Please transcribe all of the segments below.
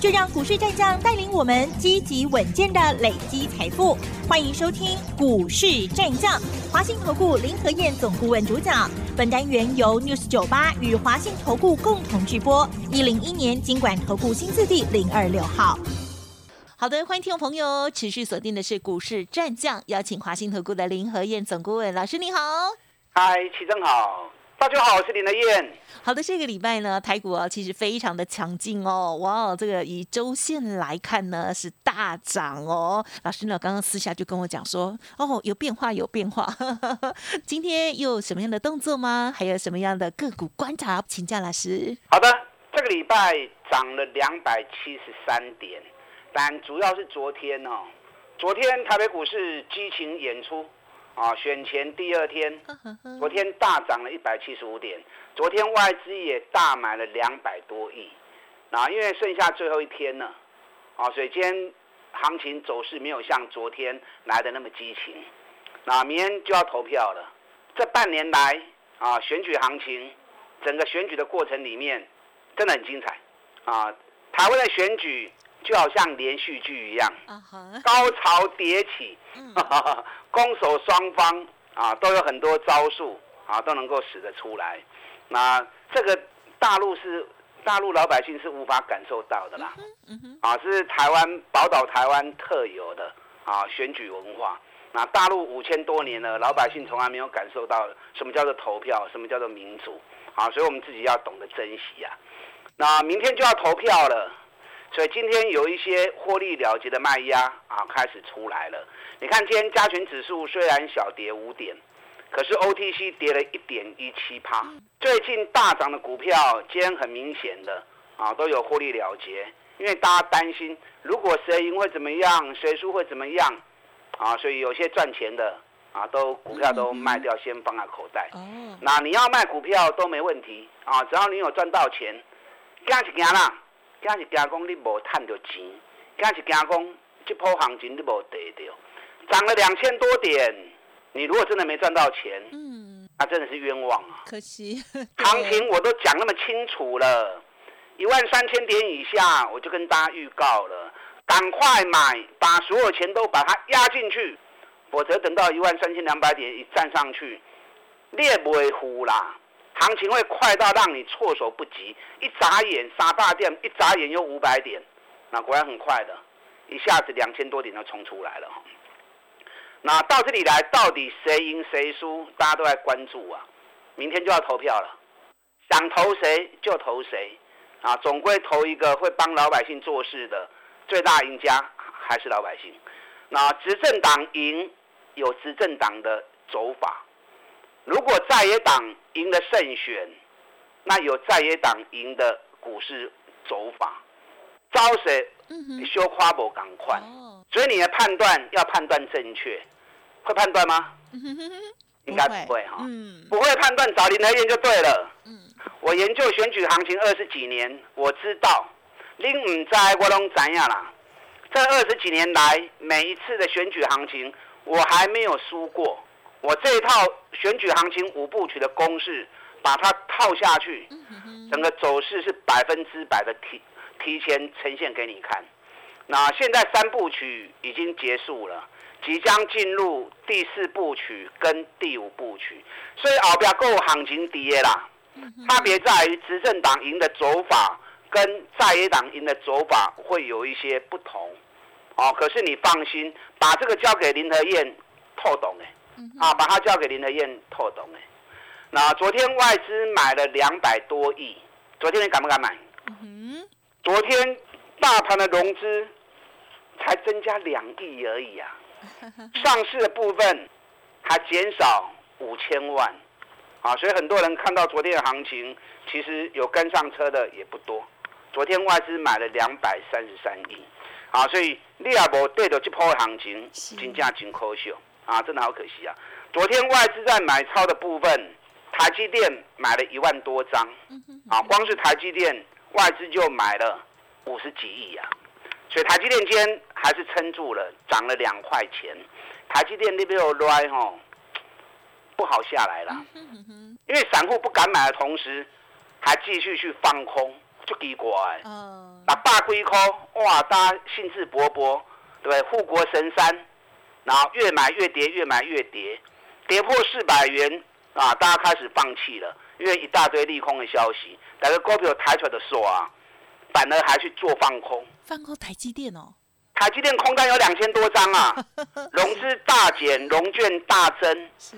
就让股市战将带领我们积极稳健的累积财富。欢迎收听股市战将，华信投顾林和燕总顾问主讲。本单元由 News 九八与华信投顾共同直播。一零一年经管投顾新字第零二六号。好的，欢迎听众朋友持续锁定的是股市战将，邀请华信投顾的林和燕总顾问老师，你好。嗨，齐正好。大家好，我是林德燕。好的，这个礼拜呢，台股啊其实非常的强劲哦，哇，这个以周线来看呢是大涨哦。老师呢刚刚私下就跟我讲说，哦，有变化，有变化。今天又有什么样的动作吗？还有什么样的个股观察？请教老师。好的，这个礼拜涨了两百七十三点，但主要是昨天哦，昨天台北股市激情演出。啊，选前第二天，昨天大涨了一百七十五点，昨天外资也大买了两百多亿，啊，因为剩下最后一天了，啊，所以今天行情走势没有像昨天来的那么激情，那明天就要投票了。这半年来啊，选举行情，整个选举的过程里面真的很精彩，啊，台湾的选举。就好像连续剧一样，高潮迭起，攻守双方啊都有很多招数啊都能够使得出来。那这个大陆是大陆老百姓是无法感受到的啦，啊是台湾宝岛台湾特有的啊选举文化。那大陆五千多年了，老百姓从来没有感受到什么叫做投票，什么叫做民主啊，所以我们自己要懂得珍惜啊。那明天就要投票了。所以今天有一些获利了结的卖压啊，开始出来了。你看今天加权指数虽然小跌五点，可是 OTC 跌了一点一七趴。最近大涨的股票，今天很明显的啊都有获利了结，因为大家担心如果谁赢会怎么样，谁输会怎么样啊，所以有些赚钱的啊都股票都卖掉，先放在口袋。哦。那你要卖股票都没问题啊，只要你有赚到钱，干是行啦。今是惊讲你无赚到钱，今是惊讲这波行情你无得到，涨了两千多点，你如果真的没赚到钱，嗯，那真的是冤枉啊！可惜，行情我都讲那么清楚了，一万三千点以下，我就跟大家预告了，赶快买，把所有钱都把它压进去，否则等到一万三千两百点一站上去，你也不会呼啦。行情会快到让你措手不及，一眨眼杀大店，一眨眼又五百点，那果然很快的，一下子两千多点就冲出来了。那到这里来，到底谁赢谁输，大家都在关注啊。明天就要投票了，想投谁就投谁啊，总归投一个会帮老百姓做事的，最大赢家还是老百姓。那执政党赢，有执政党的走法。如果在野党赢了胜选，那有在野党赢的股市走法，招谁？修花博赶快，所以你的判断要判断正确，会判断吗？应该不会哈，不会判断找林德燕就对了。我研究选举行情二十几年，我知道，您唔知我拢知呀啦。这二十几年来，每一次的选举行情，我还没有输过。我这一套选举行情五部曲的公式，把它套下去，整个走势是百分之百的提提前呈现给你看。那现在三部曲已经结束了，即将进入第四部曲跟第五部曲，所以后边够行情跌啦。差别在于执政党赢的走法跟在野党赢的走法会有一些不同。哦，可是你放心，把这个交给林和燕透懂哎。啊，把它交给林德燕透懂哎。那昨天外资买了两百多亿，昨天你敢不敢买？嗯昨天大盘的融资才增加两亿而已啊，上市的部分还减少五千万，啊，所以很多人看到昨天的行情，其实有跟上车的也不多。昨天外资买了两百三十三亿，啊，所以你也无对着这波行情，真正真可惜。啊，真的好可惜啊！昨天外资在买超的部分，台积电买了一万多张，啊，光是台积电外资就买了五十几亿呀，所以台积电今天还是撑住了，涨了两块钱。台积电那边有来吼，不好下来了，因为散户不敢买的同时，还继续去放空，就奇怪。嗯，那大龟壳哇，大家兴致勃勃，对护国神山，然后越买越跌，越买越跌，跌破四百元啊，大家开始放弃了，因为一大堆利空的消息，哪个股票抬出来的候啊，反而还去做放空，放空台积电哦。台积电空单有两千多张啊，融资大减，融券大增。是，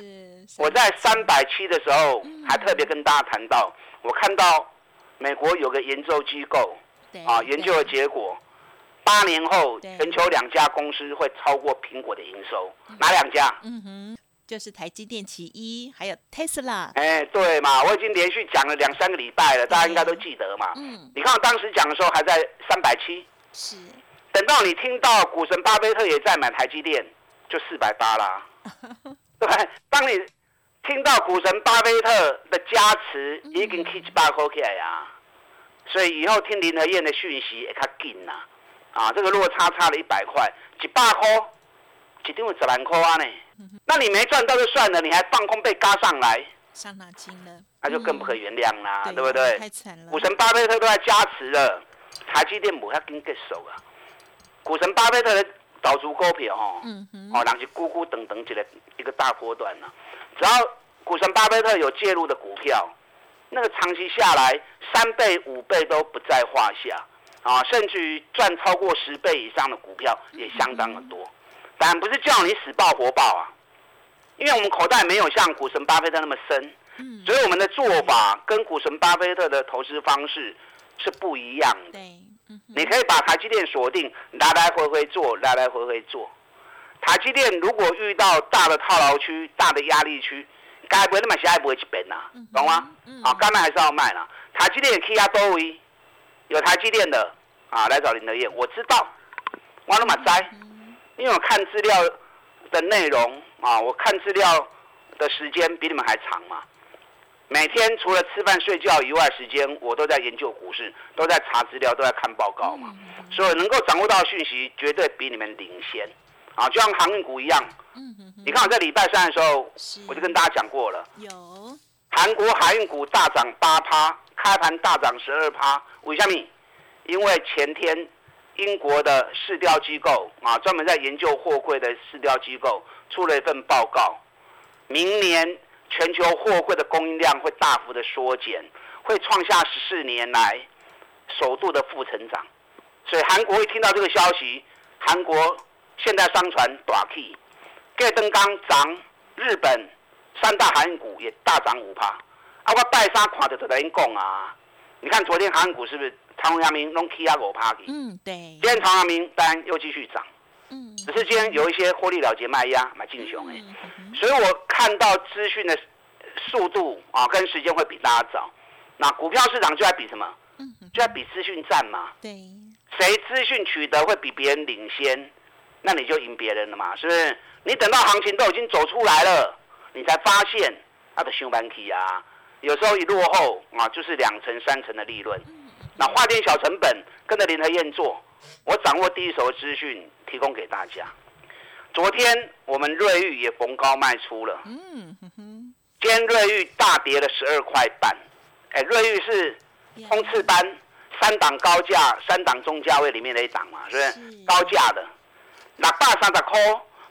我在三百七的时候还特别跟大家谈到，我看到美国有个研究机构啊，研究的结果，八年后全球两家公司会超过苹果的营收，哪两家？嗯哼，就是台积电其一，还有 Tesla。哎，对嘛，我已经连续讲了两三个礼拜了，大家应该都记得嘛。嗯，你看我当时讲的时候还在三百七。是。等到你听到股神巴菲特也在买台积电，就四百八啦，对吧？当你听到股神巴菲特的加持，已经七八块起来呀，所以以后听林和燕的讯息也较紧啦。啊，这个落差差了一百块，一百块，一定会十万块啊呢。那你没赚到就算了，你还放空被嘎上来，伤脑筋了，那就更不可原谅啦，对不对？太惨了。股神巴菲特都在加持了，台积电母要跟结手啊。股神巴菲特的导出股票吼，哦，人是咕咕等等起来一个大波段呐。只要股神巴菲特有介入的股票，那个长期下来三倍五倍都不在话下啊，甚至于赚超过十倍以上的股票也相当的多。当然不是叫你死抱活抱啊，因为我们口袋没有像股神巴菲特那么深，所以我们的做法跟股神巴菲特的投资方式是不一样的。你可以把台积电锁定，来来回回做，来来回回做。台积电如果遇到大的套牢区、大的压力区，该不会那么下一不会去变呐，懂吗？啊，该卖还是要卖啦。台积电可以压多维，有台积电的啊，来找林德燕，我知道，我那么栽，因为我看资料的内容啊，我看资料的时间比你们还长嘛。每天除了吃饭睡觉以外，时间我都在研究股市，都在查资料，都在看报告嘛。所以能够掌握到讯息，绝对比你们领先。啊，就像航运股一样。你看我在礼拜三的时候，我就跟大家讲过了。有。韩国海运股大涨八趴，开盘大涨十二趴。为什么？因为前天英国的市调机构啊，专门在研究货柜的市调机构出了一份报告，明年。全球货柜的供应量会大幅的缩减，会创下十四年来首度的负成长。所以韩国一听到这个消息，韩国现代商船大起，盖登钢涨，日本三大韩股也大涨五趴。啊，我拜三看到就在讲啊，你看昨天韩股是不是长阳明拢起啊五趴去？嗯，对。今天长阳明当然又继续涨。嗯只是今天有一些获利了结卖压买进熊哎，所以我看到资讯的速度啊跟时间会比大家早。那股票市场就在比什么？就在比资讯战嘛。对。谁资讯取得会比别人领先，那你就赢别人了嘛，是不是？你等到行情都已经走出来了，你才发现它的休板期啊，有时候一落后啊，就是两成三成的利润。那花点小成本跟着联合燕做。我掌握第一手的资讯，提供给大家。昨天我们瑞玉也逢高卖出了，嗯哼哼。今天瑞玉大跌了十二块半，哎，瑞玉是冲刺班三档高价、三档中价位里面的一档嘛，是不是？高价的，六百三十块，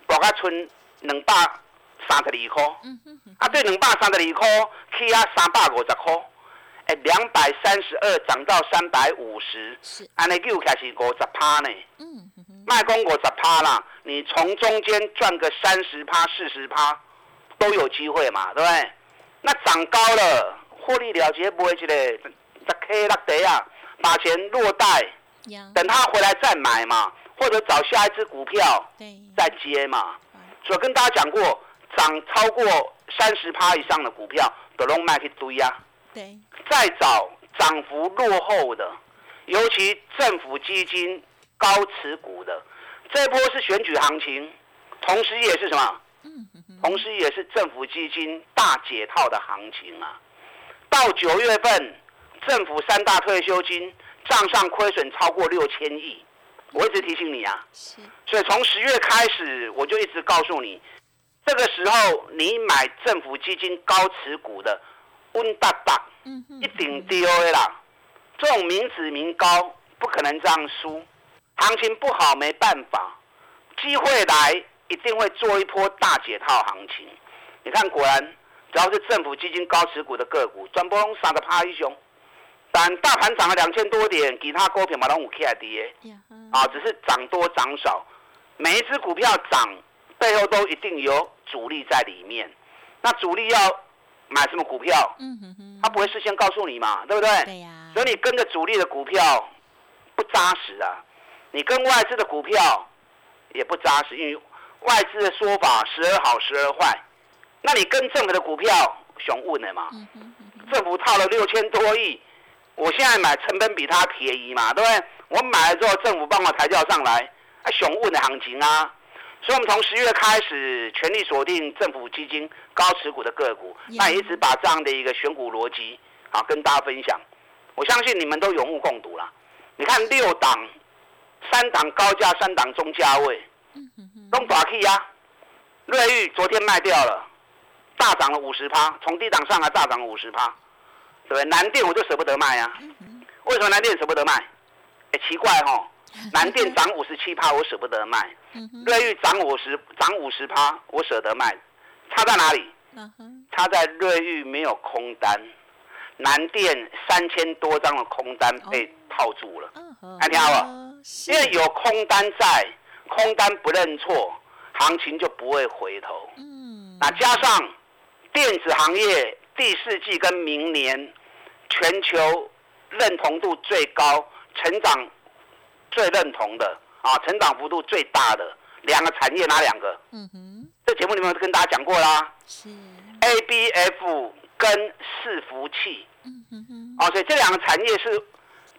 博个村两百三十二块，嗯哼哼。啊，对，两百三十二块，起啊三百五十块。哎，两百三十二涨到三百五十，是，安尼又开始五十趴呢。嗯，卖公五十趴啦，你从中间赚个三十趴、四十趴都有机会嘛，对不对？那涨高了，获利了结不会去嘞，十 K 落地啊，把钱落袋，等他回来再买嘛，或者找下一只股票再接嘛。所以跟大家讲过，涨超过三十趴以上的股票，都拢卖去堆啊。对，再找涨幅落后的，尤其政府基金高持股的，这波是选举行情，同时也是什么嗯同时也是政府基金大解套的行情啊。到九月份，政府三大退休金账上亏损超过六千亿，我一直提醒你啊。是，所以从十月开始，我就一直告诉你，这个时候你买政府基金高持股的温大大，嗯哼一定丢的啦。这种民脂民膏不可能这样输，行情不好没办法，机会来一定会做一波大解套行情。你看，果然只要是政府基金高持股的个股，转波龙杀的趴一雄。但大盘涨了两千多点，其他股票嘛拢有起来跌。啊，只是涨多涨少，每一只股票涨背后都一定有主力在里面。那主力要买什么股票，嗯哼哼，他不会事先告诉你嘛，对不对？对呀，所以你跟着主力的股票不扎实啊，你跟外资的股票也不扎实，因为外资的说法时而好时而坏。那你跟政府的股票熊问的嘛，嗯哼哼政府套了六千多亿，我现在买成本比它便宜嘛，对不对？我买了之后，政府帮我抬轿上来，啊，熊问的行情啊。所以，我们从十月开始全力锁定政府基金高持股的个股，那也一直把这样的一个选股逻辑啊跟大家分享。我相信你们都有目共睹啦。你看六档，三档高价，三档中价位，嗯哼哼，都打 K 呀。瑞玉昨天卖掉了，大涨了五十趴，从低档上来大涨五十趴，对不对？南电我就舍不得卖呀、嗯哼，为什么南电舍不得卖？哎，奇怪哈、南电涨五十七趴，我舍不得卖；嗯哼，瑞昱涨五十涨五十趴，我舍得卖。差在哪里？差在瑞昱没有空单，南电三千多张的空单被套住了。嗯哼，还听好哦是。因为有空单在，空单不认错，行情就不会回头。嗯，那加上电子行业第四季跟明年全球认同度最高、成长最认同的啊，成长幅度最大的两个产业哪两个？嗯哼，这节目里面跟大家讲过啦。是，，ABF 跟伺服器。嗯哼哼，啊，所以这两个产业是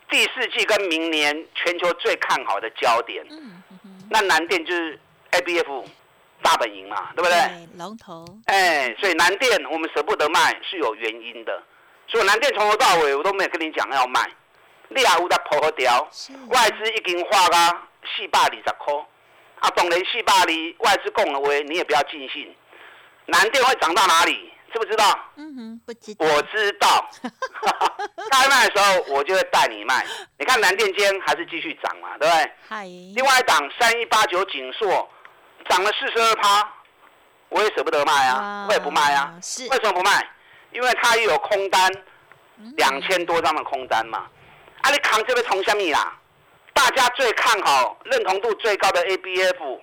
第四季跟明年全球最看好的焦点。嗯哼哼，那南电就是 ABF 大本营嘛，对不对？对，龙头，哎，所以南电我们舍不得卖是有原因的，所以南电从头到尾我都没有跟你讲要卖，你也有在破和掉，外资已经花啊四百二十块，啊，当然四百二外资讲的话你也不要尽信，南电会涨到哪里，知不知道？嗯哼，不知道，我知道，该卖的时候我就会带你卖。你看南电今天还是继续涨嘛，对不对？嗨，另外一档三一八九锦硕涨了四十二趴，我也舍不得卖啊，我也不卖啊。是为什么不卖？因为它也有空单，嗯两千多张的空单嘛。啊，你扛这个从虾米啦？大家最看好、认同度最高的 ABF，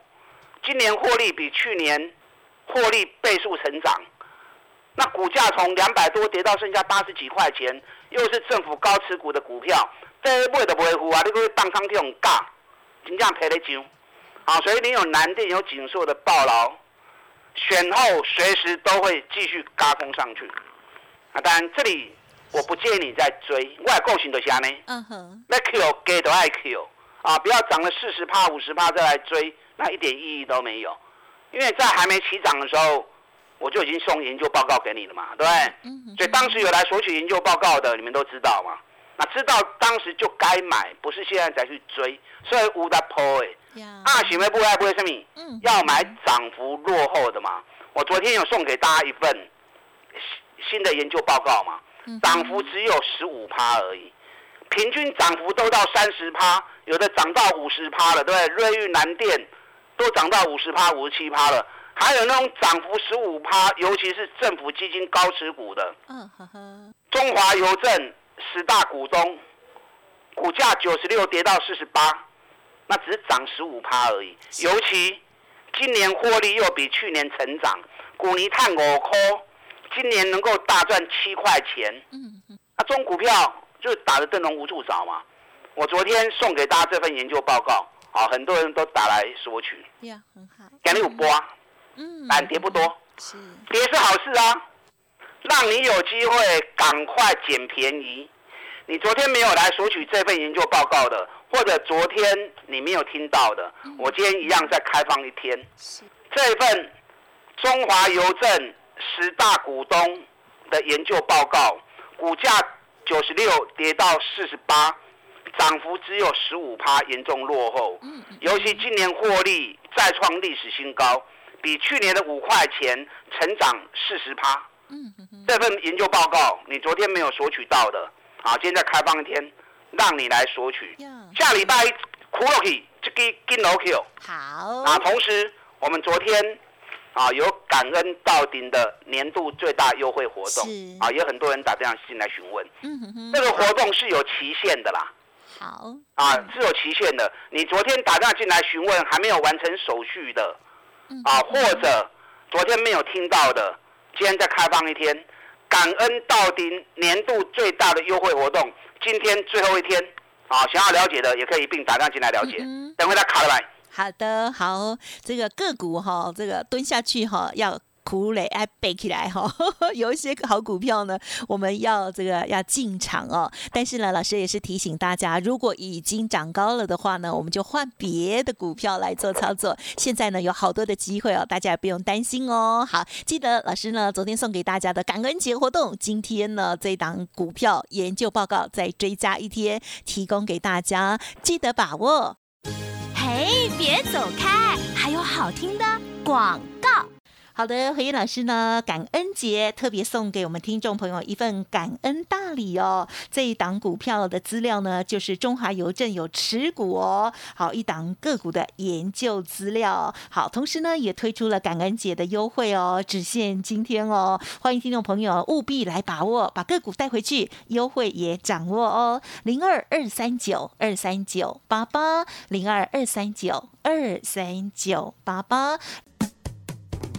今年获利比去年获利倍数成长。那股价从两百多跌到剩下八十几块钱，又是政府高持股的股票，这买都不会付啊！你个当仓这种价，真正赔得上。好，所以你有南电有锦硕的报劳，选后随时都会继续嘎空上去。啊，当然这里我不建议你再追，我也够行的下呢。嗯哼，那 Q 给都爱 Q 啊，不要涨了四十趴、五十趴再来追，那一点意义都没有。因为在还没起涨的时候，我就已经送研究报告给你了嘛，对不对？嗯哼，所以当时有来索取研究报告的，你们都知道嘛。那知道当时就该买，不是现在才去追。所以无的破诶，呀，啊，想要不爱不会什么？嗯，要买涨幅落后的嘛。我昨天有送给大家一份新新的研究报告嘛，涨幅只有十五趴而已，平均涨幅都到三十趴，有的涨到五十趴了，对不对？瑞昱、南电都涨到五十趴、五十七趴了，还有那种涨幅十五趴，尤其是政府基金高持股的，嗯呵呵，中华邮政十大股东，股价九十六跌到四十八，那只是涨十五趴而已。尤其今年获利又比去年成长，股尼碳五块，今年能够大赚七块钱，那中股票就打得灯笼无处找嘛。我昨天送给大家这份研究报告，啊，很多人都打来索取，呀，很好，有波啊，嗯，但跌不多，是，跌是好事啊，让你有机会赶快捡便宜。你昨天没有来索取这份研究报告的，或者昨天你没有听到的，我今天一样再开放一天。是，这份中华邮政十大股东的研究报告，股价九十六跌到四十八，涨幅只有十五趴，严重落后。尤其今年获利再创历史新高，比去年的五块钱成长四十趴。这份研究报告你昨天没有索取到的，啊，今天再开放一天，让你来索取。下礼拜 c o o k i，这个金楼 Q。好。啊，同时我们昨天啊有感恩到顶的年度最大优惠活动，啊，有很多人打电话进来询问。嗯哼哼。这个活动是有期限的啦。好。啊，是有期限的。你昨天打电话进来询问还没有完成手续的，啊，或者昨天没有听到的，今天再开放一天，感恩到顶年度最大的优惠活动，今天最后一天。啊，想要了解的也可以一并打电话进来了解。等会他卡了来。好的，好，这个个股哈，这个蹲下去哈要。苦累哎，背起来哈，有一些好股票呢，我们要这个要进场哦。但是呢，老师也是提醒大家，如果已经涨高了的话呢，我们就换别的股票来做操作。现在呢，有好多的机会哦，大家也不用担心哦。好，记得老师呢昨天送给大家的感恩节活动，今天呢这档股票研究报告再追加一天，提供给大家，记得把握。哎，别走开，还有好听的广告。好的，何燕老师呢？感恩节特别送给我们听众朋友一份感恩大礼哦。这一档股票的资料呢，就是中华邮政有持股哦。好，一档个股的研究资料。好，同时呢，也推出了感恩节的优惠哦，只限今天哦。欢迎听众朋友务必来把握，把个股带回去，优惠也掌握哦。零二二三九二三九八八，零二二三九二三九八八。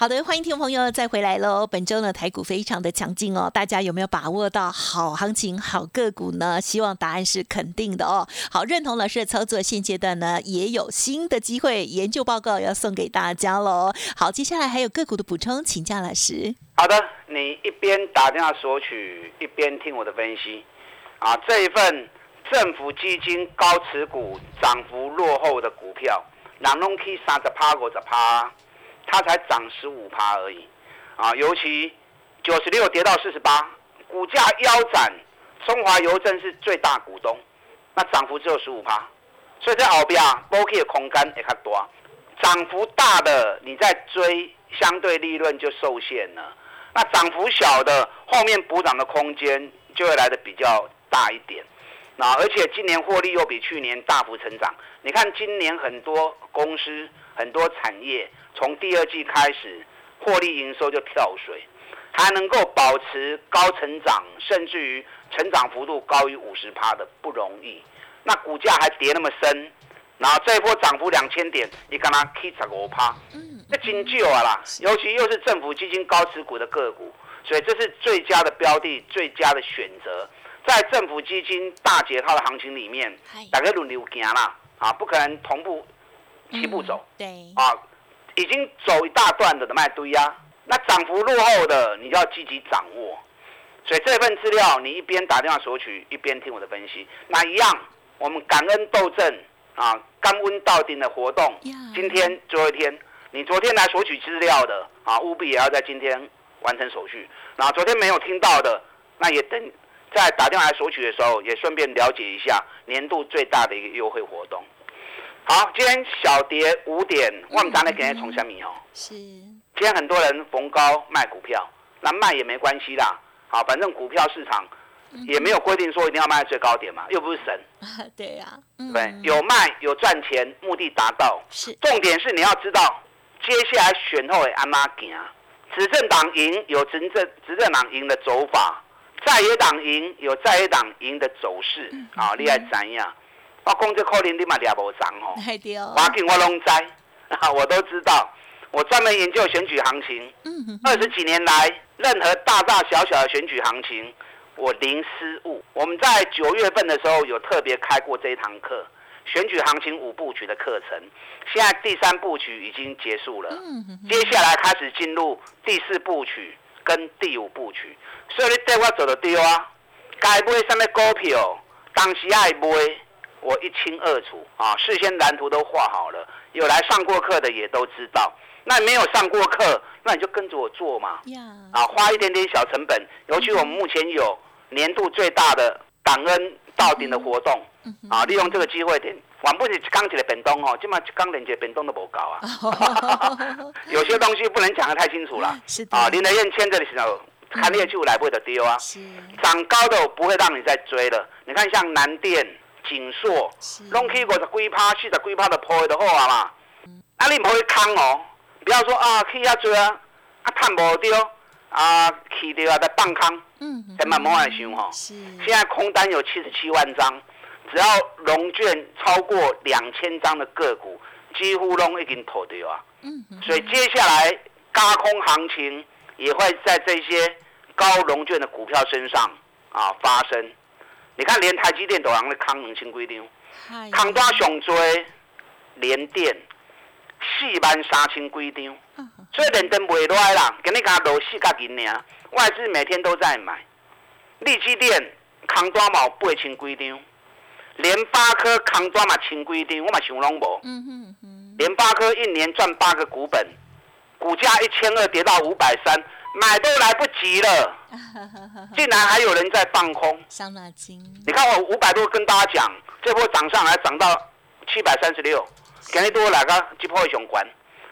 好的，欢迎听众朋友再回来喽。本周呢，台股非常的强劲哦，大家有没有把握到好行情、好个股呢？希望答案是肯定的哦。好，认同老师的操作，现阶段呢也有新的机会，研究报告要送给大家喽。好，接下来还有个股的补充，请教老师。好的，你一边打电话索取，一边听我的分析啊。这一份政府基金高持股、涨幅落后的股票，南隆 K 三十趴五十趴。它才涨十五趴而已，啊，尤其九十六跌到四十八，股价腰斩，中华邮政是最大股东，那涨幅只有十五趴，所以在后边波 K 的空间也较多，涨幅大的你在追，相对利润就受限了，那涨幅小的后面补涨的空间就会来的比较大一点，那而且今年获利又比去年大幅成长，你看今年很多公司很多产业。从第二季开始，获利营收就跳水，还能够保持高成长，甚至于成长幅度高于五十趴的不容易。那股价还跌那么深，然后这一波涨幅两千点，你干嘛 K 十五趴？嗯，那金旧啊啦，尤其又是政府基金高持股的个股，所以这是最佳的标的，最佳的选择。在政府基金大解套的行情里面，大家轮流行啦，啊，不可能同步齐步走，对，啊。已经走一大段的卖堆呀，那涨幅落后的，你就要积极掌握。所以这份资料，你一边打电话索取，一边听我的分析。那一样，我们感恩斗争啊，甘温到顶的活动，今天最后一天，你昨天来索取资料的啊，务必也要在今天完成手续。那昨天没有听到的，那也等在打电话来索取的时候，也顺便了解一下年度最大的一个优惠活动。好，今天小跌五点，我们咱来给人从下米哦。是。今天很多人逢高卖股票，那卖也没关系啦。好，反正股票市场也没有规定说一定要卖在最高点嘛，又不是神。对呀。对，有卖有赚钱，目的达到。是。重点是你要知道，接下来选后的安妈行，执政党赢有执政执政党赢的走法，在野党赢有在野党赢的走势。啊，你爱怎样？我讲这可能你嘛抓无上吼，华紧我拢知，我都知道。我专门研究选举行情，二十几年来任何大大小小的选举行情，我零失误。我们在九月份的时候有特别开过这一堂课，选举行情五部曲的课程。现在第三部曲已经结束了，接下来开始进入第四部曲跟第五部曲。所以你带我走的丢啊，该买什么股票，当时爱买，我一清二楚啊，事先蓝图都画好了。有来上过课的也都知道。那没有上过课，那你就跟着我做嘛。啊，花一点点小成本。尤其我们目前有年度最大的感恩到顶的活动，啊，利用这个机会点，往不是刚起的本东哦，起码刚连接本东都不高啊。有些东西不能讲得太清楚了。是啊，林德燕签的时候，看列就来不得丢啊。是。涨高的我不会让你再追了。你看像南电、锦硕，拢去五十几趴、四十几趴的破的好啊嘛。啊，你不会坑哦。不要说啊，去遐追啊，啊，赚无到，啊，去掉啊，在放空，嗯，在慢慢来想吼。是。现在空单有七十七万张，只要融券超过两千张的个股，几乎拢已经脱掉啊。嗯。所以接下来高空行情也会在这些高融券的股票身上啊发生。你看，连台积电都让你扛两千几张，扛多上追，连电。四万三千几张，所以连登袂落来啦，今日加落四角银尔，外资每天都在买。利基电扛多毛八千几张，联发科扛多嘛千几张，我嘛想拢无。联发科一年赚八个股本，股价一千二跌到五百三，买都来不及了，竟然还有人在放空。伤脑筋。你看我五百多跟大家讲，这波涨上来涨到七百三十六。今日多来个一波上关，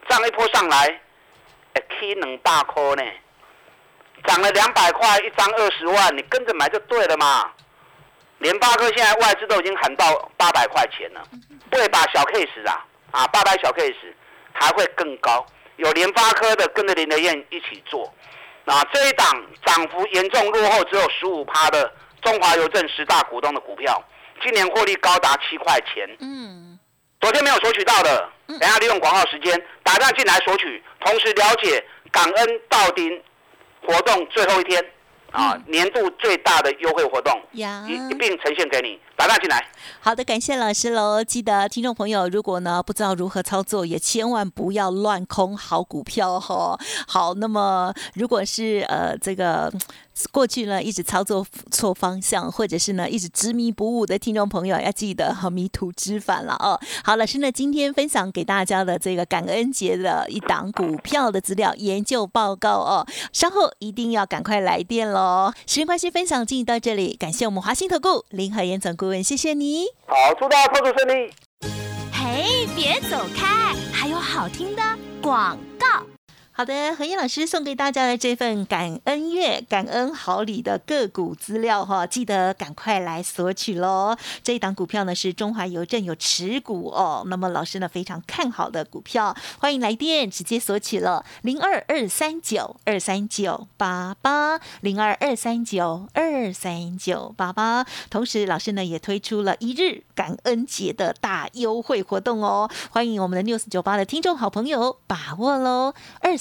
涨一波上来，起两百块呢，涨了两百块一张二十万，你跟着买就对了嘛。联发科现在外资都已经喊到八百块钱了，不会把小 case 啊，啊八百小 case 还会更高。有联发科的跟着林德燕一起做，那这一档涨幅严重落后只有十五趴的中华邮政十大股东的股票，今年获利高达七块钱。嗯。昨天没有索取到的，等下利用广告时间打电话进来索取，同时了解感恩到丁活动最后一天啊，年度最大的优惠活动，一一并呈现给你。打进来。好的，感谢老师喽。记得听众朋友，如果呢不知道如何操作，也千万不要乱空好股票哈。好，那么如果是呃这个。过去呢，一直操作错方向，或者是呢，一直执迷不悟的听众朋友，要记得和迷途知返了哦。好，老师呢，今天分享给大家的这个感恩节的一档股票的资料研究报告哦，稍后一定要赶快来电喽。时间关系，分享进行到这里，感谢我们华兴投顾林和燕总顾问，谢谢你。好，祝大家操作顺利。嘿，别走开，还有好听的广告。好的，何燕老师送给大家的这份感恩月、感恩好礼的个股资料哈，记得赶快来索取喽。这一档股票呢是中华邮政有持股哦，那么老师呢非常看好的股票，欢迎来电直接索取了零二二三九二三九八八零二二三九二三九八八。同时，老师呢也推出了一日感恩节的大优惠活动哦，欢迎我们的 news 九八的听众好朋友把握喽二。